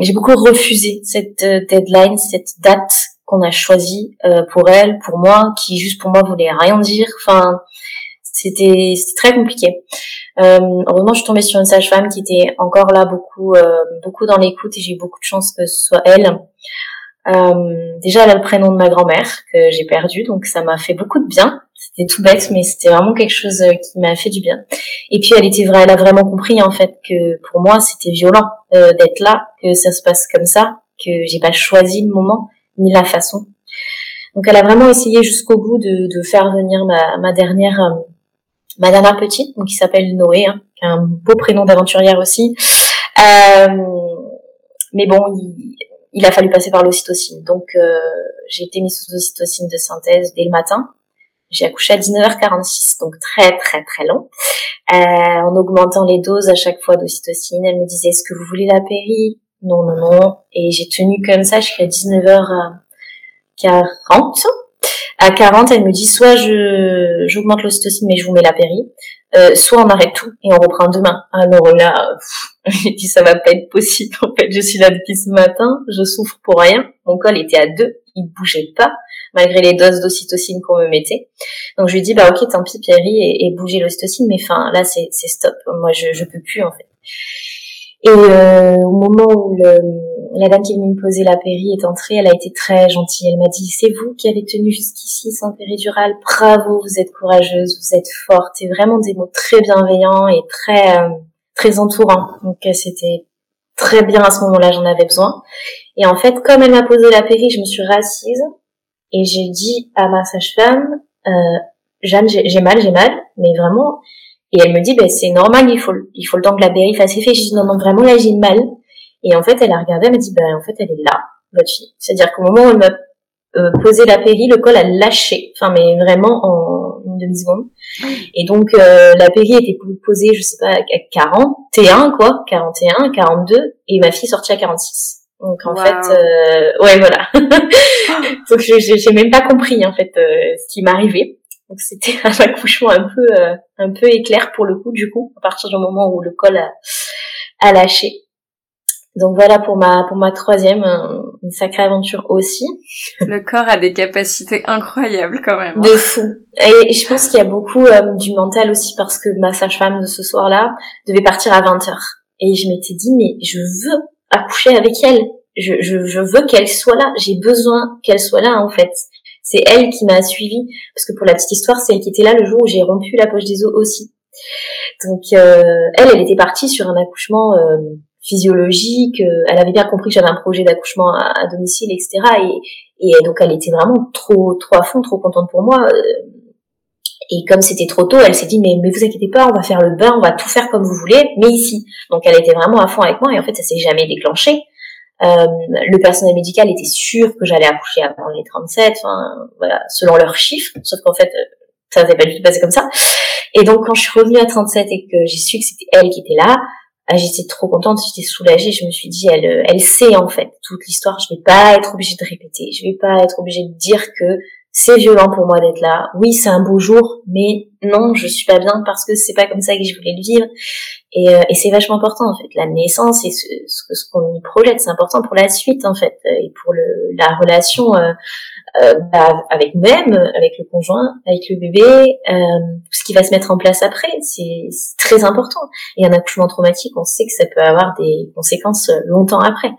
S2: J'ai beaucoup refusé cette deadline, cette date qu'on a choisie pour elle, pour moi, qui juste pour moi voulait rien dire. Enfin, c'était très compliqué. Euh, heureusement, je suis tombée sur une sage-femme qui était encore là, beaucoup, euh, beaucoup dans l'écoute, et j'ai eu beaucoup de chance que ce soit elle. Euh, déjà, elle a le prénom de ma grand-mère que j'ai perdu, donc ça m'a fait beaucoup de bien. C'était tout bête, mais c'était vraiment quelque chose euh, qui m'a fait du bien. Et puis, elle était vraie, elle a vraiment compris en fait que pour moi, c'était violent euh, d'être là, que ça se passe comme ça, que j'ai pas choisi le moment ni la façon. Donc, elle a vraiment essayé jusqu'au bout de, de faire venir ma, ma dernière euh, ma dernière petite, donc qui s'appelle Noé, hein, qui a un beau prénom d'aventurière aussi. Euh, mais bon, il, a fallu passer par l'ocytocine. Donc euh, j'ai été mise sous ocytocine de synthèse dès le matin. J'ai accouché à 19h46, donc très très très long. Euh, en augmentant les doses à chaque fois d'ocytocine, elle me disait est-ce que vous voulez la péri? Non, non, non. Et j'ai tenu comme ça jusqu'à 19h40 à 40, elle me dit soit je j'augmente l'ocytocine mais je vous mets la péri, euh, soit on arrête tout et on reprend demain. Alors là, j'ai dit ça va pas être possible. En fait, je suis là depuis ce matin, je souffre pour rien. Mon col était à deux, il bougeait pas malgré les doses d'ocytocine qu'on me mettait. Donc je lui dis bah ok tant pis Péri et, et bouger l'ocytocine, mais enfin là c'est c'est stop. Moi je je peux plus en fait. Et euh, au moment où le, la dame qui est venue me poser la péri est entrée, elle a été très gentille. Elle m'a dit, c'est vous qui avez tenu jusqu'ici sans péridurale. Bravo, vous êtes courageuse, vous êtes forte. Et vraiment des mots très bienveillants et très, euh, très entourants. Donc euh, c'était très bien à ce moment-là, j'en avais besoin. Et en fait, comme elle m'a posé la péri, je me suis rassise et j'ai dit à ma sage-femme, euh, Jeanne, j'ai mal, j'ai mal, mais vraiment. Et elle me dit, ben c'est normal, il faut, il faut le temps que la péri fasse effet. J'ai dit, non, non, vraiment, là, j'ai mal. Et en fait, elle a regardé, elle m'a dit, ben, en fait, elle est là, votre fille. C'est-à-dire qu'au moment où elle m'a euh, posé la péri, le col a lâché. Enfin, mais vraiment en une demi-seconde. Et donc, euh, la péri était posée, je sais pas, à 41, quoi, 41, 42, et ma fille sortie à 46. Donc en fait, euh, ouais voilà. donc j'ai même pas compris en fait ce qui m'arrivait. Donc c'était un accouchement un peu un peu éclair pour le coup du coup à partir du moment où le col a, a lâché. Donc voilà pour ma pour ma troisième une sacrée aventure aussi.
S1: Le corps a des capacités incroyables quand même.
S2: De fou. Et je pense qu'il y a beaucoup euh, du mental aussi parce que ma sage-femme de ce soir-là devait partir à 20h. Et je m'étais dit mais je veux accoucher avec elle. Je, je, je veux qu'elle soit là. J'ai besoin qu'elle soit là en fait. C'est elle qui m'a suivie parce que pour la petite histoire, c'est elle qui était là le jour où j'ai rompu la poche des os aussi. Donc euh, elle, elle était partie sur un accouchement euh, physiologique. elle avait bien compris que j'avais un projet d'accouchement à, domicile, etc. Et, et donc elle était vraiment trop trop à fond, trop contente pour moi. Et comme c'était trop tôt, elle s'est dit mais mais vous inquiétez pas, on va faire le bain, on va tout faire comme vous voulez, mais ici. Donc elle était vraiment à fond avec moi et en fait ça s'est jamais déclenché. Euh, le personnel médical était sûr que j'allais accoucher avant les 37, enfin voilà, selon leurs chiffres. Sauf qu'en fait ça s'est pas du tout passé comme ça. Et donc quand je suis revenue à 37 et que j'ai su que c'était elle qui était là, ah, j'étais trop contente, j'étais soulagée. Je me suis dit, elle, elle sait en fait toute l'histoire. Je vais pas être obligée de répéter. Je vais pas être obligée de dire que c'est violent pour moi d'être là. Oui, c'est un beau jour, mais non, je suis pas bien parce que c'est pas comme ça que je voulais le vivre. Et, euh, et c'est vachement important en fait. La naissance et ce, ce, qu'on y projette, c'est important pour la suite en fait et pour le, la relation euh, euh, bah, avec nous-mêmes, avec le conjoint, avec le bébé, euh, ce qui va se mettre en place après, c'est très important. Et un accouchement traumatique, on sait que ça peut avoir des conséquences longtemps après.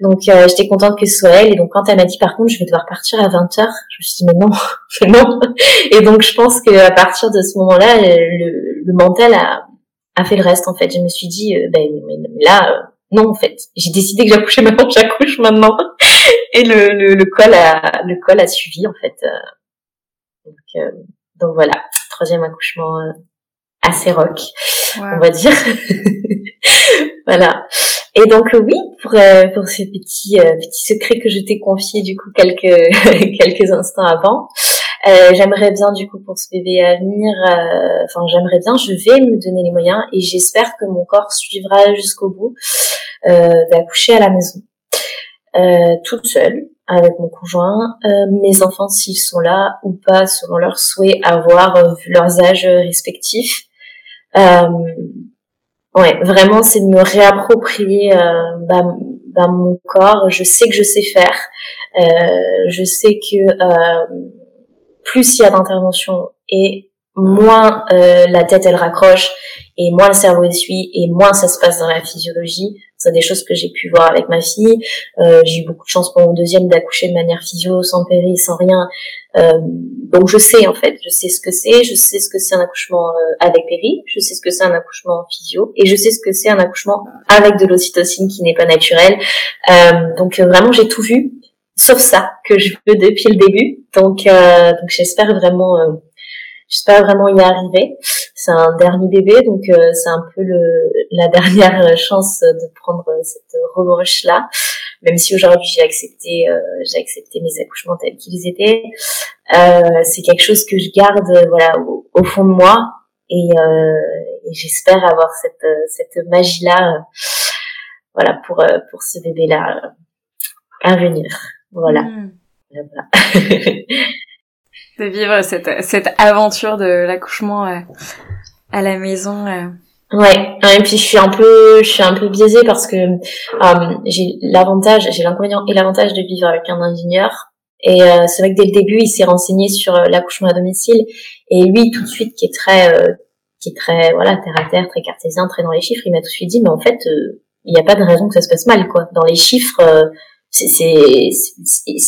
S2: Donc euh, j'étais contente que ce soit elle. Et donc quand elle m'a dit par contre je vais devoir partir à 20h, je me suis dit mais non, non. Et donc je pense qu'à partir de ce moment-là, le, le, mental a, a fait le reste en fait. Je me suis dit euh, ben là non en fait, j'ai décidé que j'accouchais maintenant, j'accouche maintenant. Et le, le, le, col a le col a suivi en fait. Donc, euh, donc voilà, troisième accouchement euh, assez rock, on va dire. voilà. Et donc oui, pour euh, pour ce petit petit secret que je t'ai confié du coup quelques quelques instants avant, euh, j'aimerais bien du coup pour ce bébé à venir, enfin j'aimerais bien, je vais me donner les moyens et j'espère que mon corps suivra jusqu'au bout d'accoucher à la maison euh, toute seule avec mon conjoint, euh, mes enfants s'ils sont là ou pas selon leur souhait avoir euh, vu leurs âges respectifs. Euh, ouais, vraiment c'est de me réapproprier bah, bah, mon corps. Je sais que je sais faire. je sais que plus il y a d'intervention et moins la tête elle raccroche et moins le cerveau essuie et moins ça se passe dans la physiologie. C'est des choses que j'ai pu voir avec ma fille. Euh, j'ai eu beaucoup de chance pour mon deuxième d'accoucher de manière physio, sans péri, sans rien. Euh, donc je sais en fait, je sais ce que c'est, je sais ce que c'est un accouchement euh, avec péri, je sais ce que c'est un accouchement physio, et je sais ce que c'est un accouchement avec de l'ocytocine qui n'est pas naturelle. Euh, donc vraiment j'ai tout vu, sauf ça que je veux depuis le début. Donc, donc j'espère vraiment J'espère vraiment y arriver. C'est un dernier bébé, donc euh, c'est un peu le, la dernière chance de prendre cette revanche là. Même si aujourd'hui j'ai accepté, euh, j'ai accepté mes accouchements tels qu'ils étaient, euh, c'est quelque chose que je garde voilà au, fond de moi et, et j'espère avoir cette cette magie là, voilà pour pour ce bébé là à venir. Voilà. Mmh. voilà.
S1: de vivre cette, cette aventure de l'accouchement euh, à la maison. Euh.
S2: Ouais, et puis je suis un peu, je suis un peu biaisée parce que euh, j'ai l'avantage, j'ai l'inconvénient et l'avantage de vivre avec un ingénieur. Et c'est vrai que dès le début, il s'est renseigné sur l'accouchement à domicile. Et lui, tout de suite, qui est très, qui est très, voilà, terre à terre, très cartésien, très dans les chiffres, il m'a tout de suite dit, mais en fait, il n'y a pas de raison que ça se passe mal, quoi. Dans les chiffres, c'est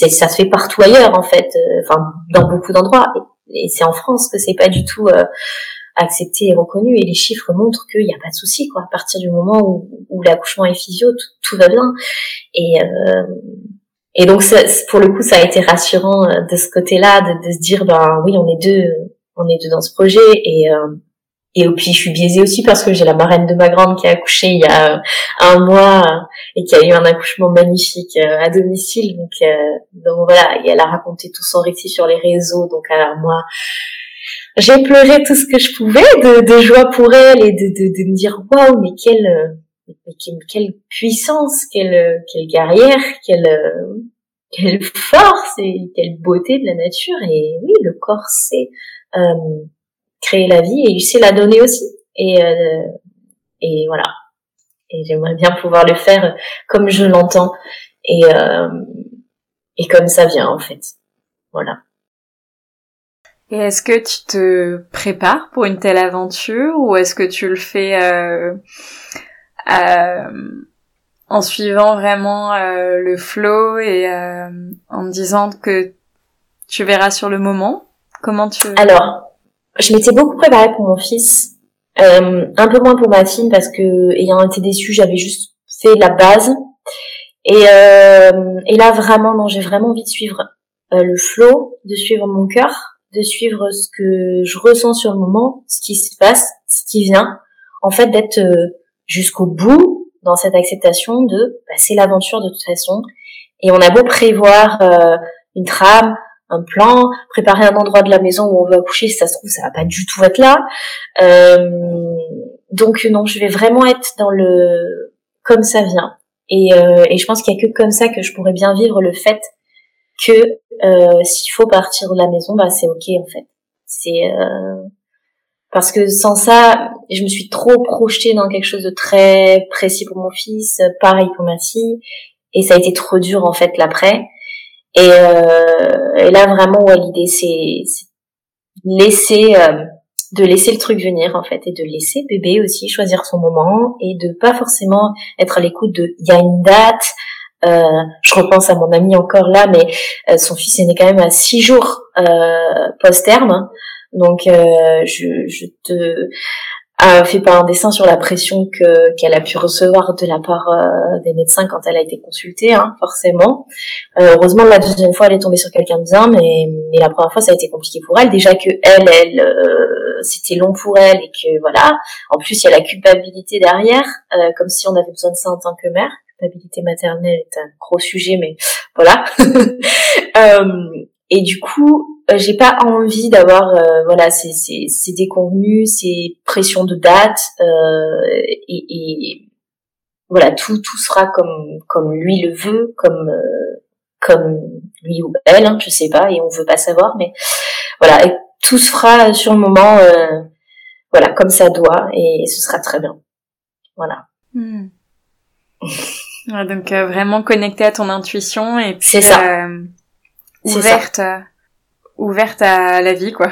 S2: ça se fait partout ailleurs en fait euh, enfin dans beaucoup d'endroits. Et, c'est en France que c'est pas du tout euh, accepté et reconnu. Et les chiffres montrent qu'il n'y a pas de souci quoi. À partir du moment où, où l'accouchement est physio tout, va bien. Et euh, et donc ça, pour le coup ça a été rassurant de ce côté-là de, de se dire ben oui on est deux on est deux dans ce projet. Et et puis je suis biaisée aussi parce que j'ai la marraine de ma grande qui a accouché il y a un mois et qui a eu un accouchement magnifique euh, à domicile. Donc, euh, donc voilà, et elle a raconté tout son récit sur les réseaux. Donc alors moi, j'ai pleuré tout ce que je pouvais de, joie pour elle et de, de, de me dire waouh, mais quelle, quelle, puissance, quelle, quelle guerrière, quelle, quelle force et quelle beauté de la nature. Et oui, le corps c'est euh, créer la vie et il sait la donner aussi. Et, euh, et voilà. Et j'aimerais bien pouvoir le faire comme je l'entends et, euh, et comme ça vient en fait. Voilà.
S1: Et est-ce que tu te prépares pour une telle aventure ou est-ce que tu le fais euh, euh, en suivant vraiment euh, le flow et en me disant que tu verras sur le moment? Comment tu
S2: Alors, je m'étais beaucoup préparée pour mon fils, euh, un peu moins pour ma fille parce que ayant été déçue, j'avais juste fait la base. Et, euh, et là vraiment, non, j'ai vraiment envie de suivre euh, le flow, de suivre mon cœur, de suivre ce que je ressens sur le moment, ce qui se passe, ce qui vient. En fait, d'être euh, jusqu'au bout dans cette acceptation de bah, c'est l'aventure de toute façon. Et on a beau prévoir euh, une trame, un plan, préparer un endroit de la maison où on veut accoucher, si ça se trouve, ça va pas du tout être là. Euh, donc non, je vais vraiment être dans le comme ça vient. Et, euh, et je pense qu'il y a que comme ça que je pourrais bien vivre le fait que euh, s'il faut partir de la maison, bah c'est ok en fait. C'est euh, parce que sans ça, je me suis trop projetée dans quelque chose de très précis pour mon fils, pareil pour ma fille, et ça a été trop dur en fait l'après. Et, euh, et là vraiment, ouais, l'idée c'est laisser euh, de laisser le truc venir en fait et de laisser bébé aussi choisir son moment et de pas forcément être à l'écoute de il y a une date euh, je repense à mon ami encore là mais euh, son fils est né quand même à six jours euh, post terme donc euh, je, je te a fait pas un dessin sur la pression que qu'elle a pu recevoir de la part euh, des médecins quand elle a été consultée, hein, forcément. Euh, heureusement, la deuxième fois, elle est tombée sur quelqu'un de bien, mais, mais la première fois, ça a été compliqué pour elle. Déjà que elle, elle, euh, c'était long pour elle et que voilà. En plus, il y a la culpabilité derrière, comme si on avait besoin de ça en tant que mère. Culpabilité maternelle est un gros sujet, mais voilà. et du coup, euh, j'ai pas envie d'avoir euh, voilà ces, ces, ces déconvenus, ces pressions de date euh, et, et, voilà tout tout sera comme comme lui le veut, comme euh, comme lui ou elle, hein, je sais pas et on veut pas savoir, mais voilà et tout se fera sur le moment voilà comme ça doit et ce sera très bien, voilà.
S1: Hmm. donc vraiment connecté à ton intuition et puis
S2: c'est ça.
S1: ouverte. Ça ouverte à la vie, quoi.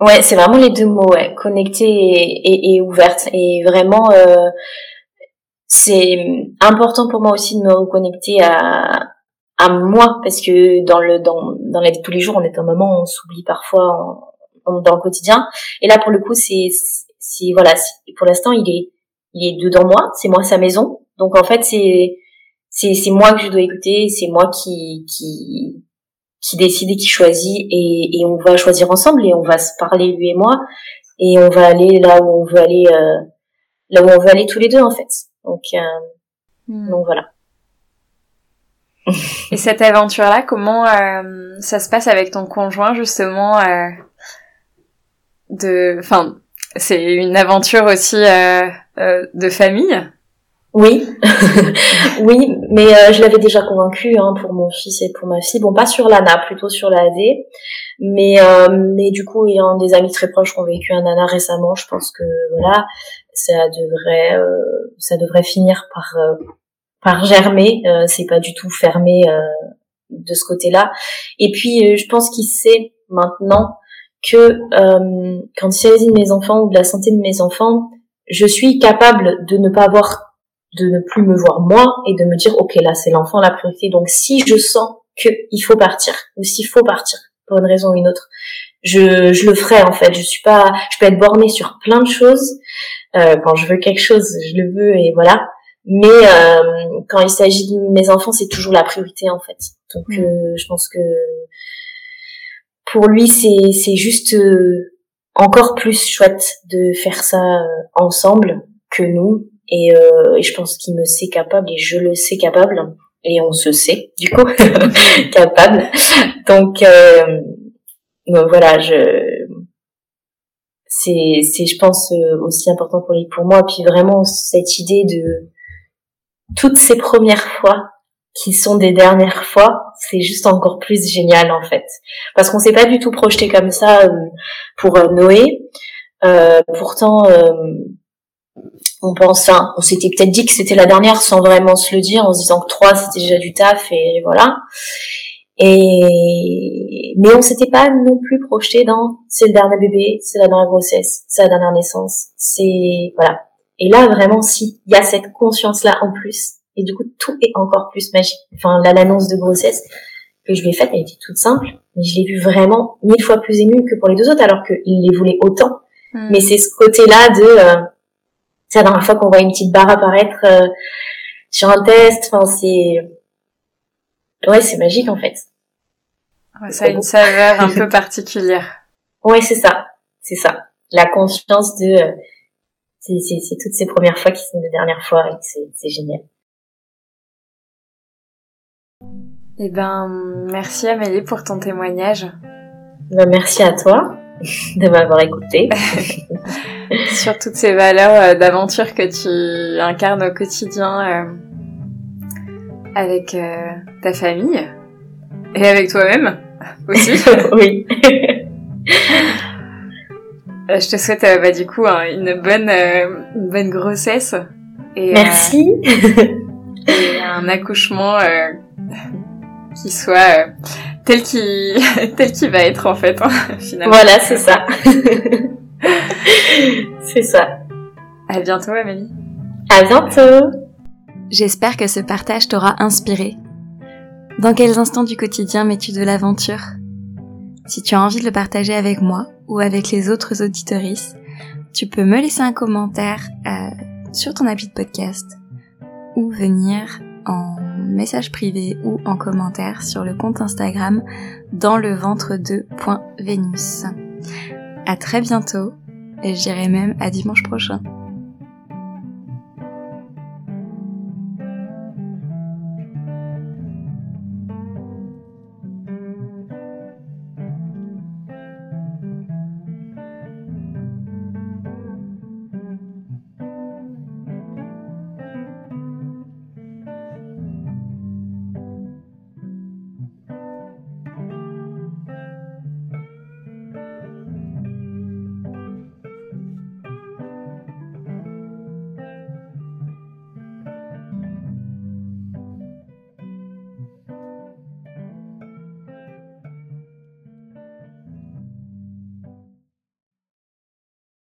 S2: Ouais, c'est vraiment les deux mots, ouais, connectée et, et, ouverte. Et vraiment, euh, c'est important pour moi aussi de me reconnecter à, à moi, parce que dans le dans, dans la vie de tous les jours, on est un moment où on s'oublie parfois dans le quotidien. Et là, pour le coup, c'est c'est voilà, pour l'instant, il est il est dedans moi, c'est moi sa maison. Donc en fait, c'est c'est c'est moi que je dois écouter, c'est moi qui qui qui décide et qui choisit et, et, on va choisir ensemble et on va se parler lui et moi. Et on va aller là où on veut aller euh, là où on veut aller tous les deux en fait. Donc euh, hmm. donc voilà.
S1: Et cette aventure là comment euh, ça se passe avec ton conjoint justement euh, de enfin c'est une aventure aussi euh, de famille?
S2: Oui, oui, mais euh, je l'avais déjà convaincu hein, pour mon fils et pour ma fille. Bon, pas sur l'ANA, plutôt sur l'AD. Mais euh, mais du coup, ayant des amis très proches qui ont vécu un ANA récemment, je pense que voilà, ça devrait euh, ça devrait finir par par germer. c'est pas du tout fermé de ce côté-là. Et puis, je pense qu'il sait maintenant que quand il s'agit de mes enfants ou de la santé de mes enfants, je suis capable de ne pas avoir de ne plus me voir moi et de me dire ok là c'est l'enfant la priorité. Donc si je sens que il faut partir ou s'il faut partir pour une raison ou une autre je, je le ferai en fait. Je suis pas je peux être bornée sur plein de choses euh, quand je veux quelque chose je le veux et voilà. Mais euh, quand il s'agit de mes enfants c'est toujours la priorité en fait. Donc mm. euh, je pense que pour lui c'est c'est juste euh, encore plus chouette de faire ça euh, ensemble que nous et, euh, je pense qu'il me sait capable et je le sais capable et on se sait du coup capable. Donc euh, voilà je c'est c'est je pense euh, aussi important pour lui pour moi. Puis vraiment cette idée de toutes ces premières fois qui sont des dernières fois c'est juste encore plus génial en fait. Parce qu'on s'est pas du tout projeté comme ça euh, pour euh, Noé. Pourtant on pense, enfin, on s'était peut-être dit que c'était la dernière sans vraiment se le dire, en se disant que trois c'était déjà du taf et voilà. Et mais on s'était pas non plus projeté dans c'est le dernier bébé, c'est la dernière grossesse, c'est la dernière naissance, c'est voilà. Et là vraiment si il y a cette conscience là en plus et du coup tout est encore plus magique. Enfin là l'annonce de grossesse que je lui ai faite elle était toute simple, mais je l'ai vu vraiment mille fois plus émue que pour les deux autres alors qu'il les voulait autant. Hmm. Mais c'est ce côté là de euh, c'est la dernière fois qu'on voit une petite barre apparaître euh, sur un test. Enfin, c'est ouais, c'est magique en fait.
S1: ça a une saveur un peu particulière.
S2: Ouais, c'est ça, c'est ça. La conscience de euh, c'est toutes ces premières fois qui sont les dernières fois et c'est génial.
S1: Eh ben, merci Amélie pour ton témoignage.
S2: Ben, merci à toi de m'avoir écouté.
S1: Sur toutes ces valeurs euh, d'aventure que tu incarnes au quotidien euh, avec euh, ta famille et avec toi-même aussi.
S2: oui.
S1: Je te souhaite bah, du coup une bonne une bonne grossesse
S2: et merci
S1: et un accouchement qui soit euh, tel qu'il tel qu'il va être en fait hein, finalement.
S2: Voilà, c'est ça. c'est ça.
S1: À bientôt Amélie.
S2: À bientôt.
S1: J'espère que ce partage t'aura inspiré. Dans quels instants du quotidien mets-tu de l'aventure? Si tu as envie de le partager avec moi ou avec les autres auditoristes, tu peux me laisser un commentaire euh, sur ton appli de podcast ou venir en message privé ou en commentaire sur le compte Instagram dans le ventre de. À très bientôt et je dirais même à dimanche prochain.